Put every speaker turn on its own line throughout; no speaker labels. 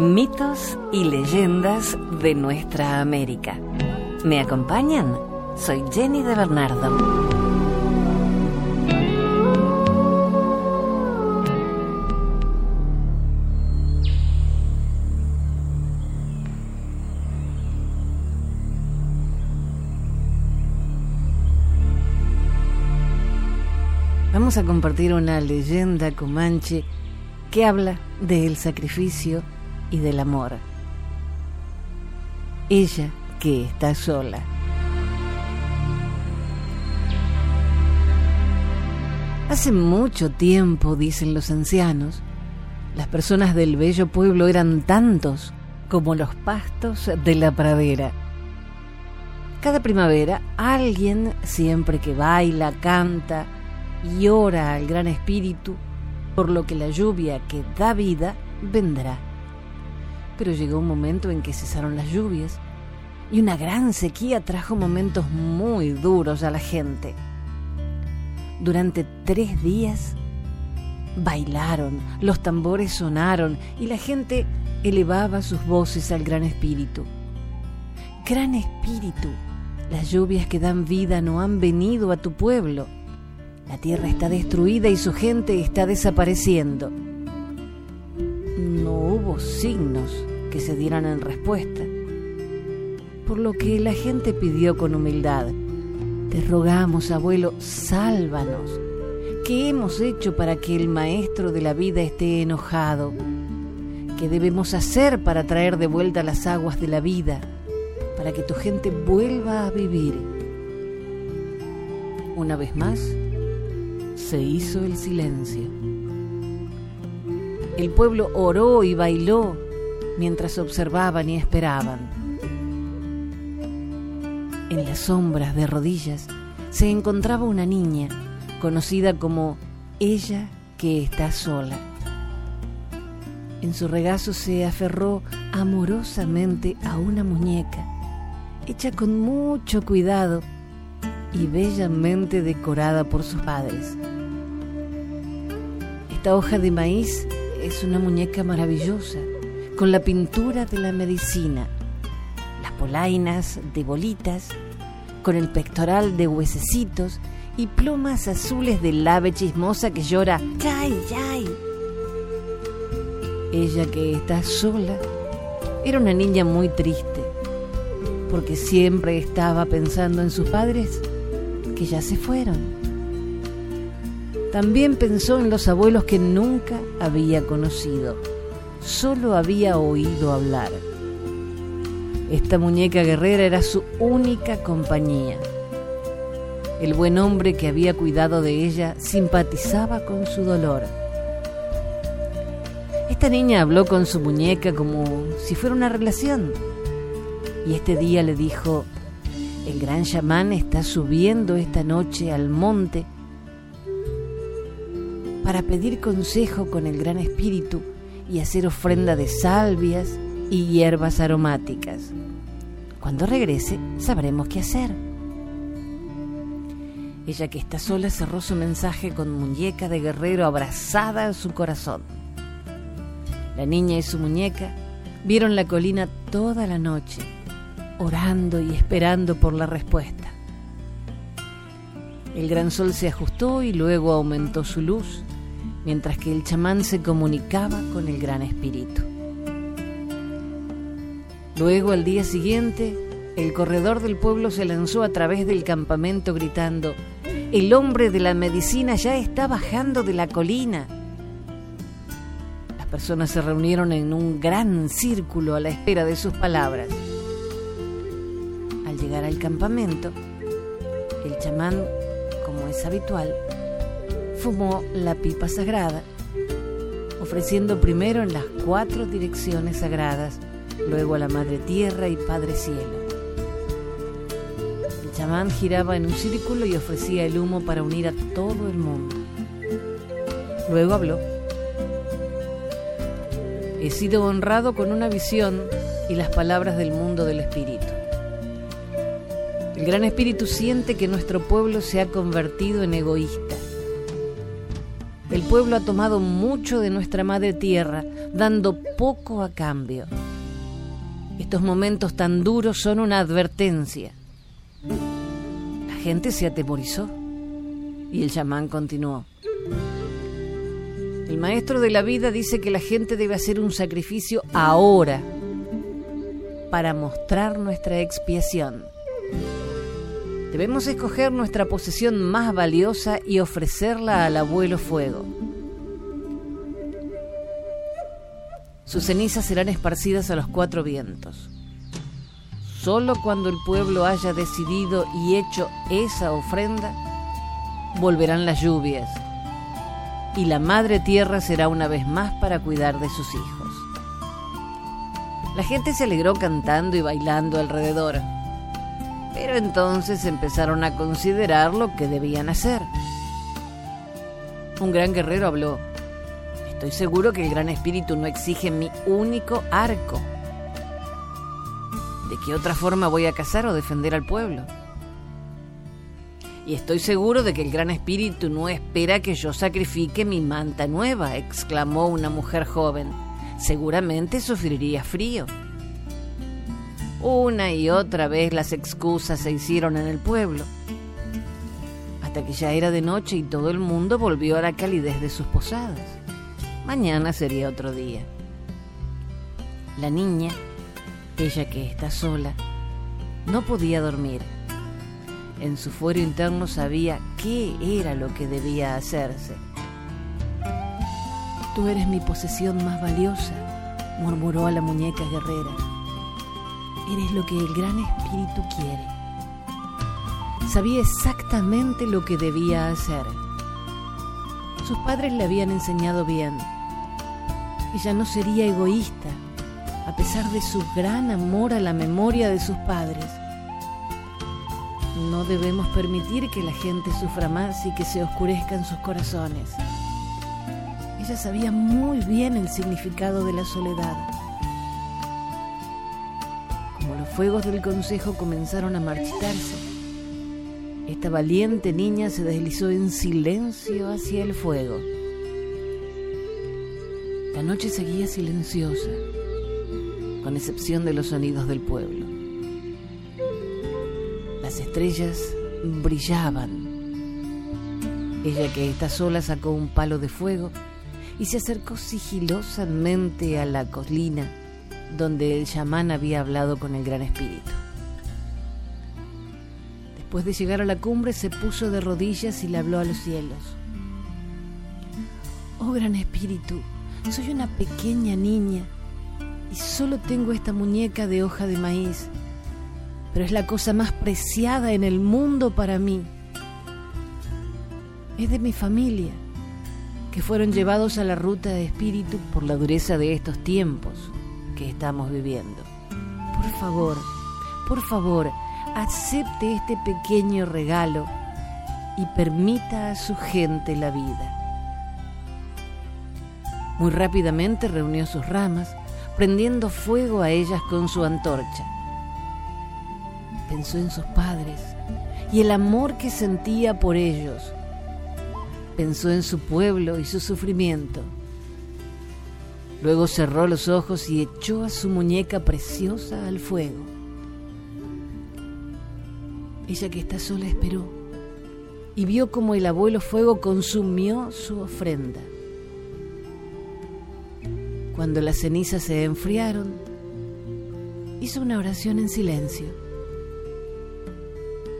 Mitos y leyendas de nuestra América. ¿Me acompañan? Soy Jenny de Bernardo. Vamos a compartir una leyenda comanche que habla del sacrificio y del amor. Ella que está sola. Hace mucho tiempo, dicen los ancianos, las personas del bello pueblo eran tantos como los pastos de la pradera. Cada primavera alguien, siempre que baila, canta y ora al Gran Espíritu, por lo que la lluvia que da vida vendrá. Pero llegó un momento en que cesaron las lluvias y una gran sequía trajo momentos muy duros a la gente. Durante tres días bailaron, los tambores sonaron y la gente elevaba sus voces al Gran Espíritu. Gran Espíritu, las lluvias que dan vida no han venido a tu pueblo. La tierra está destruida y su gente está desapareciendo. No hubo signos que se dieran en respuesta, por lo que la gente pidió con humildad, te rogamos, abuelo, sálvanos. ¿Qué hemos hecho para que el maestro de la vida esté enojado? ¿Qué debemos hacer para traer de vuelta las aguas de la vida, para que tu gente vuelva a vivir? Una vez más, se hizo el silencio. El pueblo oró y bailó mientras observaban y esperaban. En las sombras de rodillas se encontraba una niña conocida como ella que está sola. En su regazo se aferró amorosamente a una muñeca, hecha con mucho cuidado y bellamente decorada por sus padres. Esta hoja de maíz es una muñeca maravillosa, con la pintura de la medicina, las polainas de bolitas, con el pectoral de huesecitos y plumas azules del ave chismosa que llora ¡Yay, yay! Ella que está sola era una niña muy triste, porque siempre estaba pensando en sus padres que ya se fueron. También pensó en los abuelos que nunca había conocido, solo había oído hablar. Esta muñeca guerrera era su única compañía. El buen hombre que había cuidado de ella simpatizaba con su dolor. Esta niña habló con su muñeca como si fuera una relación. Y este día le dijo, el gran chamán está subiendo esta noche al monte para pedir consejo con el Gran Espíritu y hacer ofrenda de salvias y hierbas aromáticas. Cuando regrese sabremos qué hacer. Ella que está sola cerró su mensaje con muñeca de guerrero abrazada a su corazón. La niña y su muñeca vieron la colina toda la noche, orando y esperando por la respuesta. El gran sol se ajustó y luego aumentó su luz mientras que el chamán se comunicaba con el gran espíritu. Luego, al día siguiente, el corredor del pueblo se lanzó a través del campamento gritando, el hombre de la medicina ya está bajando de la colina. Las personas se reunieron en un gran círculo a la espera de sus palabras. Al llegar al campamento, el chamán, como es habitual, fumó la pipa sagrada, ofreciendo primero en las cuatro direcciones sagradas, luego a la Madre Tierra y Padre Cielo. El chamán giraba en un círculo y ofrecía el humo para unir a todo el mundo. Luego habló. He sido honrado con una visión y las palabras del mundo del espíritu. El gran espíritu siente que nuestro pueblo se ha convertido en egoísta el pueblo ha tomado mucho de nuestra madre tierra, dando poco a cambio. Estos momentos tan duros son una advertencia. La gente se atemorizó y el chamán continuó. El maestro de la vida dice que la gente debe hacer un sacrificio ahora para mostrar nuestra expiación. Debemos escoger nuestra posesión más valiosa y ofrecerla al abuelo fuego. Sus cenizas serán esparcidas a los cuatro vientos. Solo cuando el pueblo haya decidido y hecho esa ofrenda, volverán las lluvias y la madre tierra será una vez más para cuidar de sus hijos. La gente se alegró cantando y bailando alrededor, pero entonces empezaron a considerar lo que debían hacer. Un gran guerrero habló. Estoy seguro que el Gran Espíritu no exige mi único arco. ¿De qué otra forma voy a cazar o defender al pueblo? Y estoy seguro de que el Gran Espíritu no espera que yo sacrifique mi manta nueva, exclamó una mujer joven. Seguramente sufriría frío. Una y otra vez las excusas se hicieron en el pueblo, hasta que ya era de noche y todo el mundo volvió a la calidez de sus posadas. Mañana sería otro día. La niña, ella que está sola, no podía dormir. En su fuero interno sabía qué era lo que debía hacerse. Tú eres mi posesión más valiosa, murmuró a la muñeca guerrera. Eres lo que el gran espíritu quiere. Sabía exactamente lo que debía hacer. Sus padres le habían enseñado bien ella no sería egoísta, a pesar de su gran amor a la memoria de sus padres. No debemos permitir que la gente sufra más y que se oscurezcan sus corazones. Ella sabía muy bien el significado de la soledad. Fuegos del consejo comenzaron a marchitarse, esta valiente niña se deslizó en silencio hacia el fuego. La noche seguía silenciosa, con excepción de los sonidos del pueblo. Las estrellas brillaban. Ella que está sola sacó un palo de fuego y se acercó sigilosamente a la colina donde el chamán había hablado con el gran espíritu. Después de llegar a la cumbre se puso de rodillas y le habló a los cielos. Oh gran espíritu, soy una pequeña niña y solo tengo esta muñeca de hoja de maíz, pero es la cosa más preciada en el mundo para mí. Es de mi familia, que fueron llevados a la ruta de espíritu por la dureza de estos tiempos estamos viviendo. Por favor, por favor, acepte este pequeño regalo y permita a su gente la vida. Muy rápidamente reunió sus ramas, prendiendo fuego a ellas con su antorcha. Pensó en sus padres y el amor que sentía por ellos. Pensó en su pueblo y su sufrimiento. Luego cerró los ojos y echó a su muñeca preciosa al fuego. Ella que está sola esperó y vio como el abuelo fuego consumió su ofrenda. Cuando las cenizas se enfriaron, hizo una oración en silencio.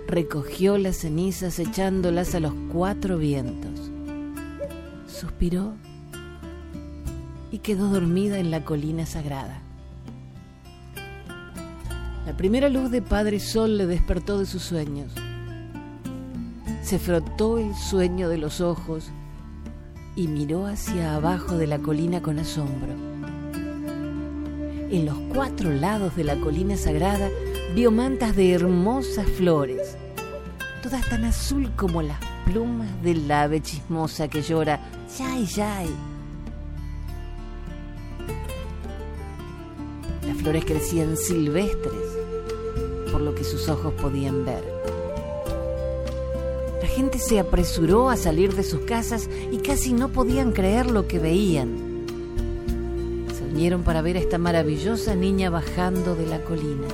Recogió las cenizas echándolas a los cuatro vientos. Suspiró y quedó dormida en la colina sagrada. La primera luz de Padre Sol le despertó de sus sueños. Se frotó el sueño de los ojos y miró hacia abajo de la colina con asombro en los cuatro lados de la colina sagrada vio mantas de hermosas flores, todas tan azul como las plumas del ave chismosa que llora yay yay. Flores crecían silvestres, por lo que sus ojos podían ver. La gente se apresuró a salir de sus casas y casi no podían creer lo que veían vinieron para ver a esta maravillosa niña bajando de la colina.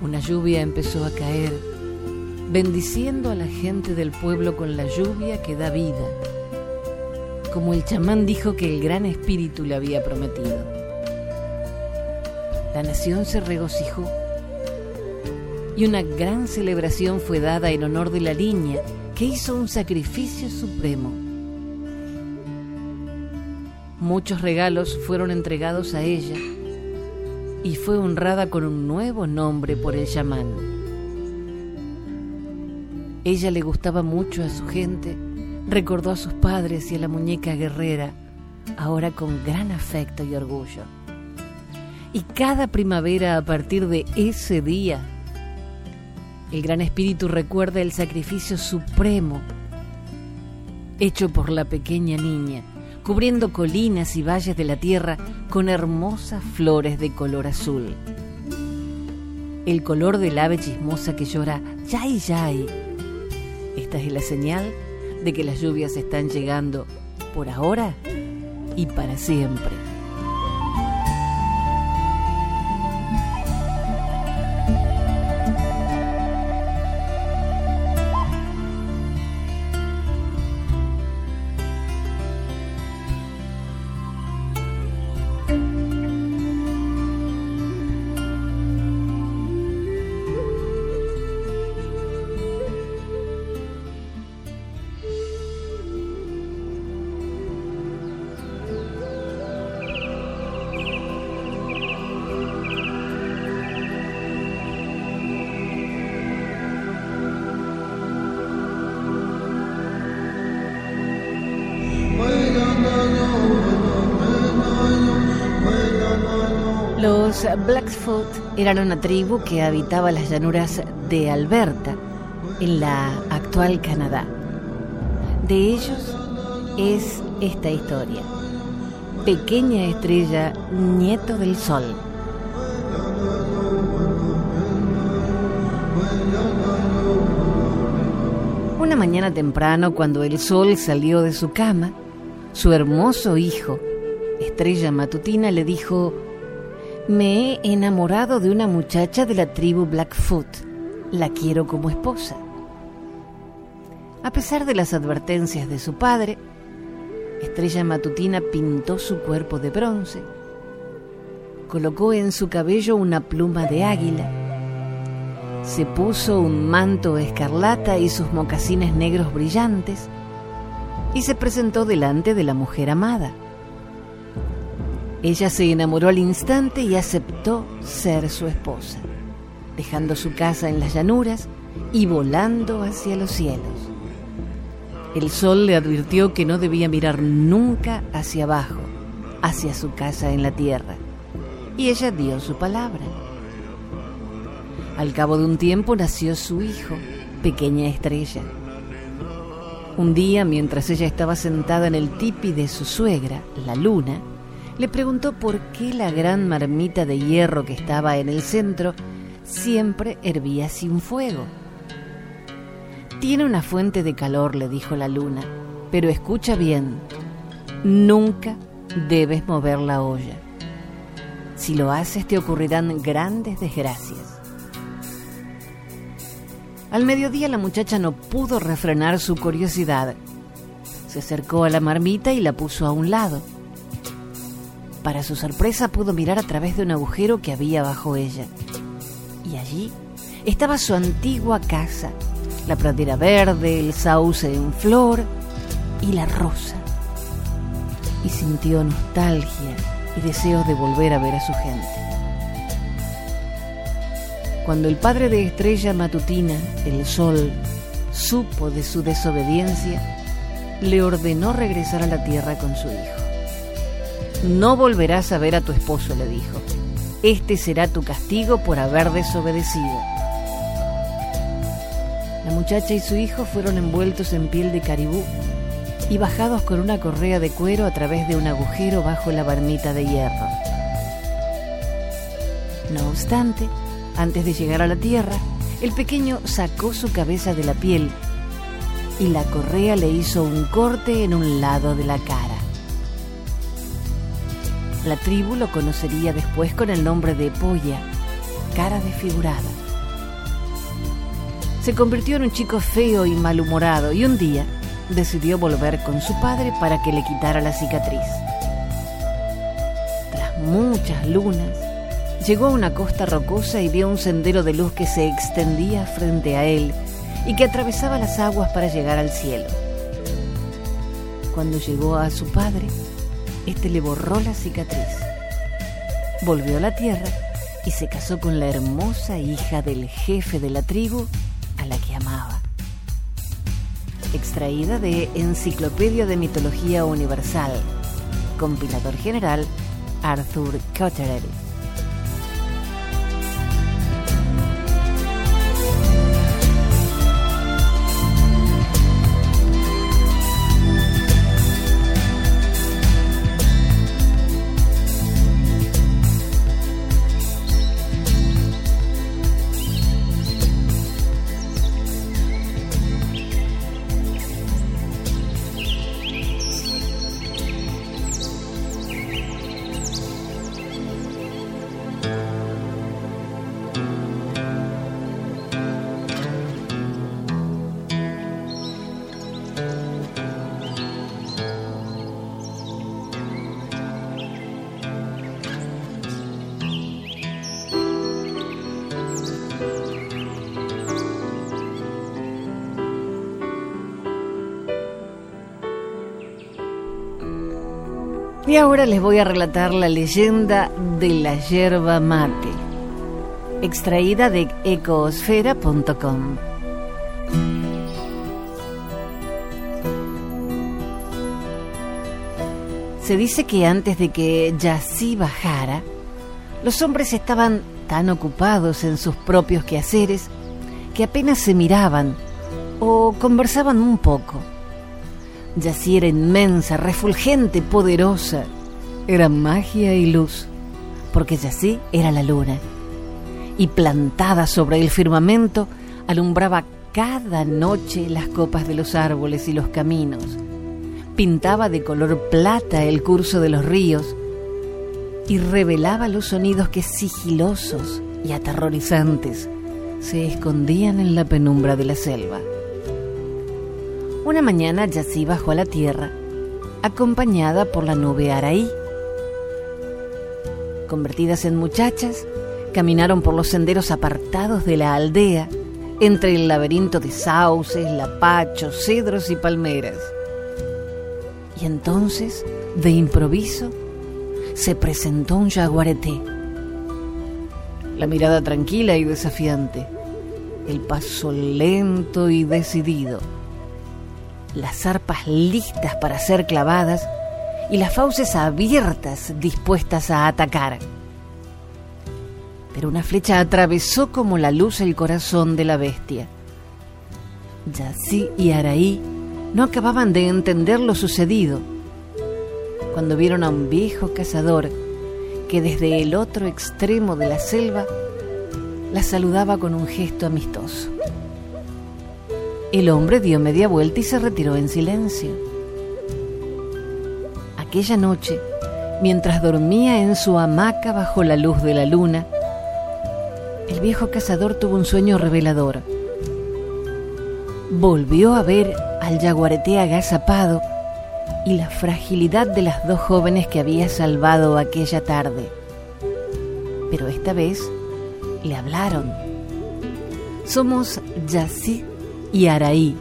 Una lluvia empezó a caer, bendiciendo a la gente del pueblo con la lluvia que da vida, como el chamán dijo que el gran espíritu le había prometido. La nación se regocijó y una gran celebración fue dada en honor de la niña que hizo un sacrificio supremo. Muchos regalos fueron entregados a ella y fue honrada con un nuevo nombre por el chamán. Ella le gustaba mucho a su gente, recordó a sus padres y a la muñeca guerrera, ahora con gran afecto y orgullo. Y cada primavera a partir de ese día, el Gran Espíritu recuerda el sacrificio supremo hecho por la pequeña niña, cubriendo colinas y valles de la tierra con hermosas flores de color azul. El color del ave chismosa que llora yay yay. Esta es la señal de que las lluvias están llegando por ahora y para siempre. Blackfoot eran una tribu que habitaba las llanuras de Alberta, en la actual Canadá. De ellos es esta historia. Pequeña estrella, nieto del sol. Una mañana temprano, cuando el sol salió de su cama, su hermoso hijo, estrella matutina, le dijo, me he enamorado de una muchacha de la tribu Blackfoot. La quiero como esposa. A pesar de las advertencias de su padre, Estrella Matutina pintó su cuerpo de bronce, colocó en su cabello una pluma de águila, se puso un manto escarlata y sus mocasines negros brillantes y se presentó delante de la mujer amada. Ella se enamoró al instante y aceptó ser su esposa, dejando su casa en las llanuras y volando hacia los cielos. El sol le advirtió que no debía mirar nunca hacia abajo, hacia su casa en la tierra, y ella dio su palabra. Al cabo de un tiempo nació su hijo, pequeña estrella. Un día, mientras ella estaba sentada en el tipi de su suegra, la luna, le preguntó por qué la gran marmita de hierro que estaba en el centro siempre hervía sin fuego. Tiene una fuente de calor, le dijo la luna, pero escucha bien, nunca debes mover la olla. Si lo haces te ocurrirán grandes desgracias. Al mediodía la muchacha no pudo refrenar su curiosidad. Se acercó a la marmita y la puso a un lado para su sorpresa pudo mirar a través de un agujero que había bajo ella. Y allí estaba su antigua casa, la pradera verde, el sauce en flor y la rosa. Y sintió nostalgia y deseo de volver a ver a su gente. Cuando el padre de Estrella Matutina, el sol, supo de su desobediencia, le ordenó regresar a la tierra con su hijo. No volverás a ver a tu esposo, le dijo. Este será tu castigo por haber desobedecido. La muchacha y su hijo fueron envueltos en piel de caribú y bajados con una correa de cuero a través de un agujero bajo la barmita de hierro. No obstante, antes de llegar a la tierra, el pequeño sacó su cabeza de la piel y la correa le hizo un corte en un lado de la cara. La tribu lo conocería después con el nombre de Polla, cara desfigurada. Se convirtió en un chico feo y malhumorado y un día decidió volver con su padre para que le quitara la cicatriz. Tras muchas lunas, llegó a una costa rocosa y vio un sendero de luz que se extendía frente a él y que atravesaba las aguas para llegar al cielo. Cuando llegó a su padre, este le borró la cicatriz. Volvió a la tierra y se casó con la hermosa hija del jefe de la tribu a la que amaba. Extraída de Enciclopedia de Mitología Universal, compilador general Arthur Cotterell. Y ahora les voy a relatar la leyenda de la yerba mate, extraída de ecosfera.com. Se dice que antes de que Yací bajara, los hombres estaban tan ocupados en sus propios quehaceres que apenas se miraban o conversaban un poco Yací era inmensa, refulgente, poderosa. Era magia y luz, porque Yací era la luna. Y plantada sobre el firmamento, alumbraba cada noche las copas de los árboles y los caminos. Pintaba de color plata el curso de los ríos y revelaba los sonidos que sigilosos y aterrorizantes se escondían en la penumbra de la selva. Una mañana Yací bajó a la tierra, acompañada por la nube Araí. Convertidas en muchachas, caminaron por los senderos apartados de la aldea, entre el laberinto de sauces, lapachos, cedros y palmeras. Y entonces, de improviso, se presentó un jaguareté. La mirada tranquila y desafiante, el paso lento y decidido las arpas listas para ser clavadas y las fauces abiertas dispuestas a atacar. Pero una flecha atravesó como la luz el corazón de la bestia. Yací y Araí no acababan de entender lo sucedido cuando vieron a un viejo cazador que desde el otro extremo de la selva la saludaba con un gesto amistoso. El hombre dio media vuelta y se retiró en silencio. Aquella noche, mientras dormía en su hamaca bajo la luz de la luna, el viejo cazador tuvo un sueño revelador. Volvió a ver al jaguarete agazapado y la fragilidad de las dos jóvenes que había salvado aquella tarde. Pero esta vez le hablaron. Somos Yací y Araí,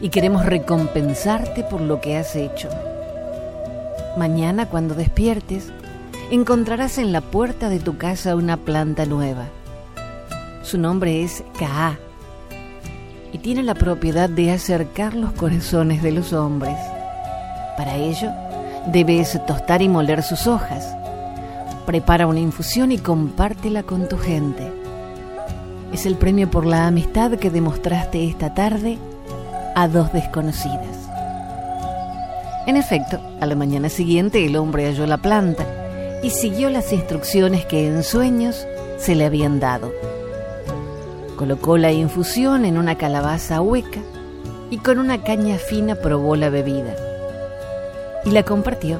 y queremos recompensarte por lo que has hecho. Mañana cuando despiertes, encontrarás en la puerta de tu casa una planta nueva. Su nombre es Kaa y tiene la propiedad de acercar los corazones de los hombres. Para ello, debes tostar y moler sus hojas. Prepara una infusión y compártela con tu gente. Es el premio por la amistad que demostraste esta tarde a dos desconocidas. En efecto, a la mañana siguiente el hombre halló la planta y siguió las instrucciones que en sueños se le habían dado. Colocó la infusión en una calabaza hueca y con una caña fina probó la bebida. Y la compartió.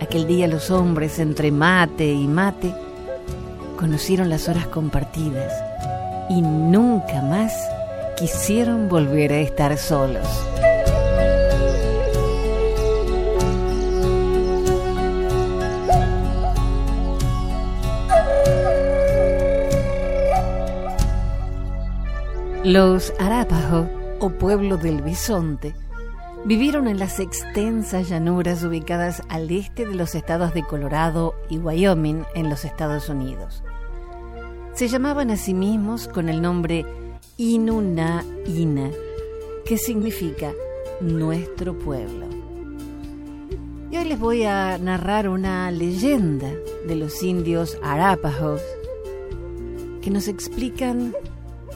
Aquel día los hombres, entre mate y mate, conocieron las horas compartidas y nunca más quisieron volver a estar solos. Los Arapaho, o pueblo del bisonte, vivieron en las extensas llanuras ubicadas al este de los estados de Colorado y Wyoming en los Estados Unidos. Se llamaban a sí mismos con el nombre Inuna Ina, que significa nuestro pueblo. Y hoy les voy a narrar una leyenda de los indios Arapahos que nos explican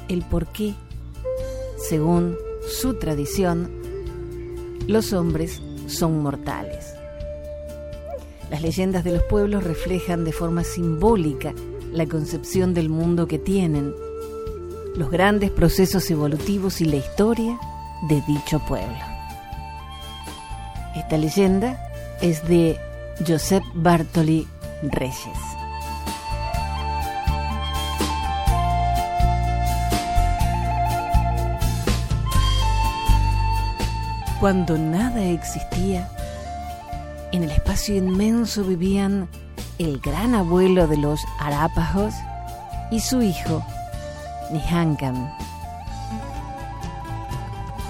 el por qué, según su tradición, los hombres son mortales. Las leyendas de los pueblos reflejan de forma simbólica la concepción del mundo que tienen, los grandes procesos evolutivos y la historia de dicho pueblo. Esta leyenda es de Josep Bartoli Reyes. Cuando nada existía, en el espacio inmenso vivían el gran abuelo de los Arápajos y su hijo, Nihankam.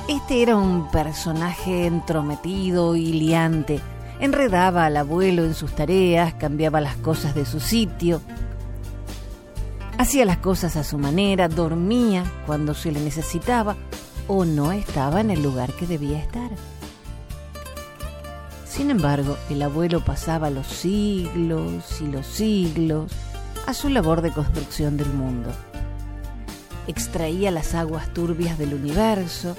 Este era un personaje entrometido y liante. Enredaba al abuelo en sus tareas, cambiaba las cosas de su sitio, hacía las cosas a su manera, dormía cuando se le necesitaba o no estaba en el lugar que debía estar. Sin embargo, el abuelo pasaba los siglos y los siglos a su labor de construcción del mundo. Extraía las aguas turbias del universo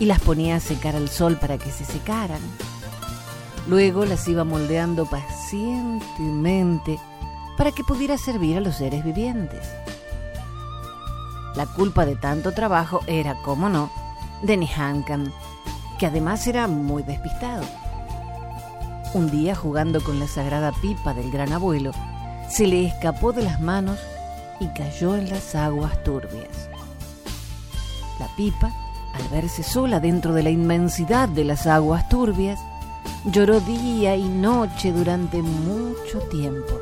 y las ponía a secar al sol para que se secaran. Luego las iba moldeando pacientemente para que pudiera servir a los seres vivientes. La culpa de tanto trabajo era, como no, de Nihankan, que además era muy despistado. Un día, jugando con la sagrada pipa del gran abuelo, se le escapó de las manos y cayó en las aguas turbias. La pipa, al verse sola dentro de la inmensidad de las aguas turbias, lloró día y noche durante mucho tiempo.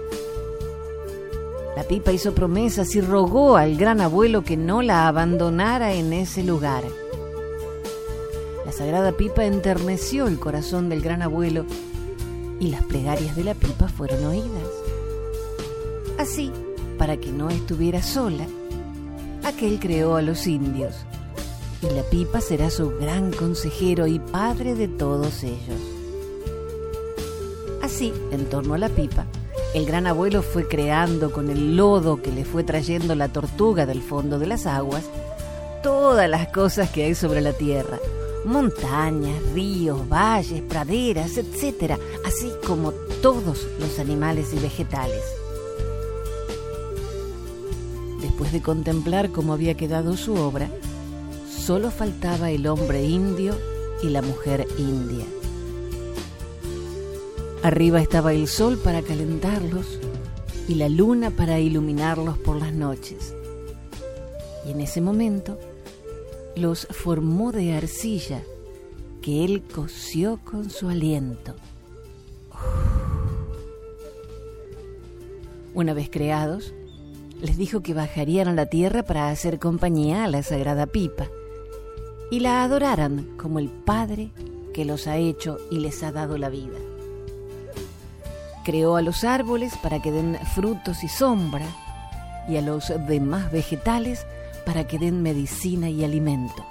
La pipa hizo promesas y rogó al gran abuelo que no la abandonara en ese lugar. La sagrada pipa enterneció el corazón del gran abuelo y las plegarias de la pipa fueron oídas. Así, para que no estuviera sola, aquel creó a los indios, y la pipa será su gran consejero y padre de todos ellos. Así, en torno a la pipa, el gran abuelo fue creando con el lodo que le fue trayendo la tortuga del fondo de las aguas todas las cosas que hay sobre la tierra. Montañas, ríos, valles, praderas, etc. Así como todos los animales y vegetales. Después de contemplar cómo había quedado su obra, solo faltaba el hombre indio y la mujer india. Arriba estaba el sol para calentarlos y la luna para iluminarlos por las noches. Y en ese momento los formó de arcilla que él cosió con su aliento. Una vez creados, les dijo que bajarían a la tierra para hacer compañía a la sagrada pipa y la adoraran como el Padre que los ha hecho y les ha dado la vida. Creó a los árboles para que den frutos y sombra, y a los demás vegetales para que den medicina y alimento.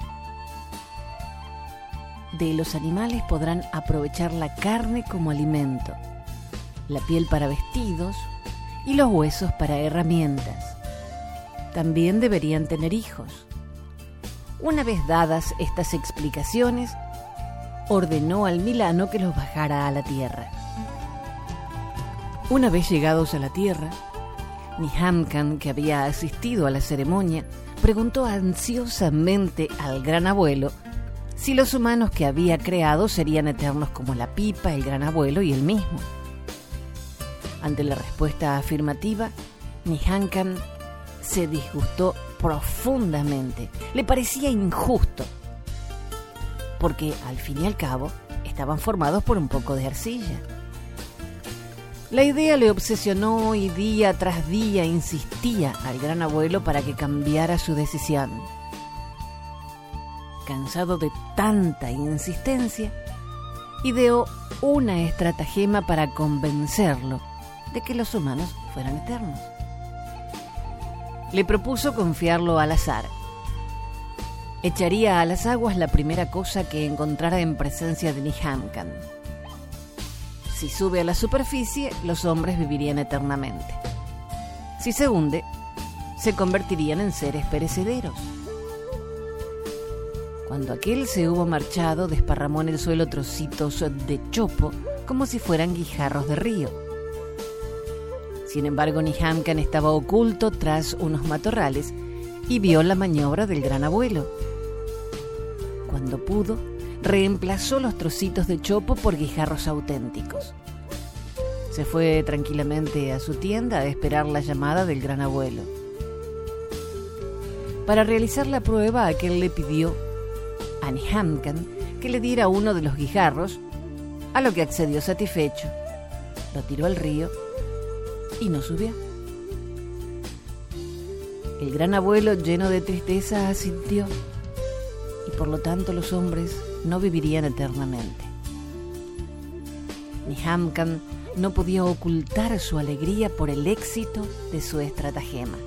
De los animales podrán aprovechar la carne como alimento, la piel para vestidos y los huesos para herramientas. También deberían tener hijos. Una vez dadas estas explicaciones, ordenó al Milano que los bajara a la tierra. Una vez llegados a la tierra, Nihamkan, que había asistido a la ceremonia, preguntó ansiosamente al gran abuelo si los humanos que había creado serían eternos como la pipa, el gran abuelo y él mismo. Ante la respuesta afirmativa, Nihankan se disgustó profundamente. Le parecía injusto, porque al fin y al cabo estaban formados por un poco de arcilla. La idea le obsesionó y día tras día insistía al gran abuelo para que cambiara su decisión. Cansado de tanta insistencia, ideó una estratagema para convencerlo de que los humanos fueran eternos. Le propuso confiarlo al azar. Echaría a las aguas la primera cosa que encontrara en presencia de Nihamkan si sube a la superficie, los hombres vivirían eternamente. Si se hunde, se convertirían en seres perecederos. Cuando aquel se hubo marchado, desparramó en el suelo trocitos de chopo como si fueran guijarros de río. Sin embargo, Nihamkan estaba oculto tras unos matorrales y vio la maniobra del gran abuelo. Cuando pudo, reemplazó los trocitos de chopo por guijarros auténticos. Se fue tranquilamente a su tienda a esperar la llamada del gran abuelo. Para realizar la prueba, aquel le pidió a Nihamkan que le diera uno de los guijarros, a lo que accedió satisfecho. Lo tiró al río y no subió. El gran abuelo, lleno de tristeza, asintió y por lo tanto los hombres no vivirían eternamente. Nihamkan no podía ocultar su alegría por el éxito de su estratagema.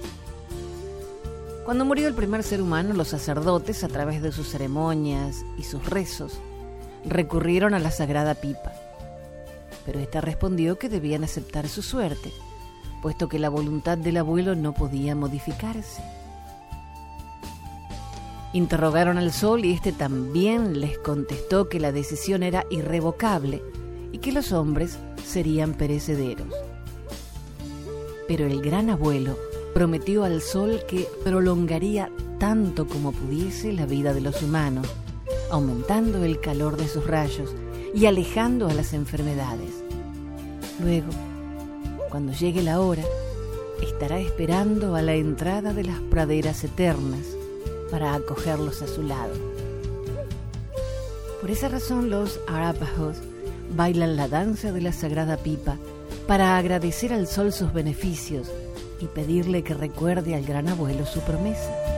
Cuando murió el primer ser humano, los sacerdotes, a través de sus ceremonias y sus rezos, recurrieron a la sagrada pipa. Pero ésta respondió que debían aceptar su suerte, puesto que la voluntad del abuelo no podía modificarse. Interrogaron al sol y éste también les contestó que la decisión era irrevocable y que los hombres serían perecederos. Pero el gran abuelo prometió al sol que prolongaría tanto como pudiese la vida de los humanos, aumentando el calor de sus rayos y alejando a las enfermedades. Luego, cuando llegue la hora, estará esperando a la entrada de las praderas eternas para acogerlos a su lado. Por esa razón los Arapajos bailan la danza de la sagrada pipa para agradecer al sol sus beneficios y pedirle que recuerde al gran abuelo su promesa.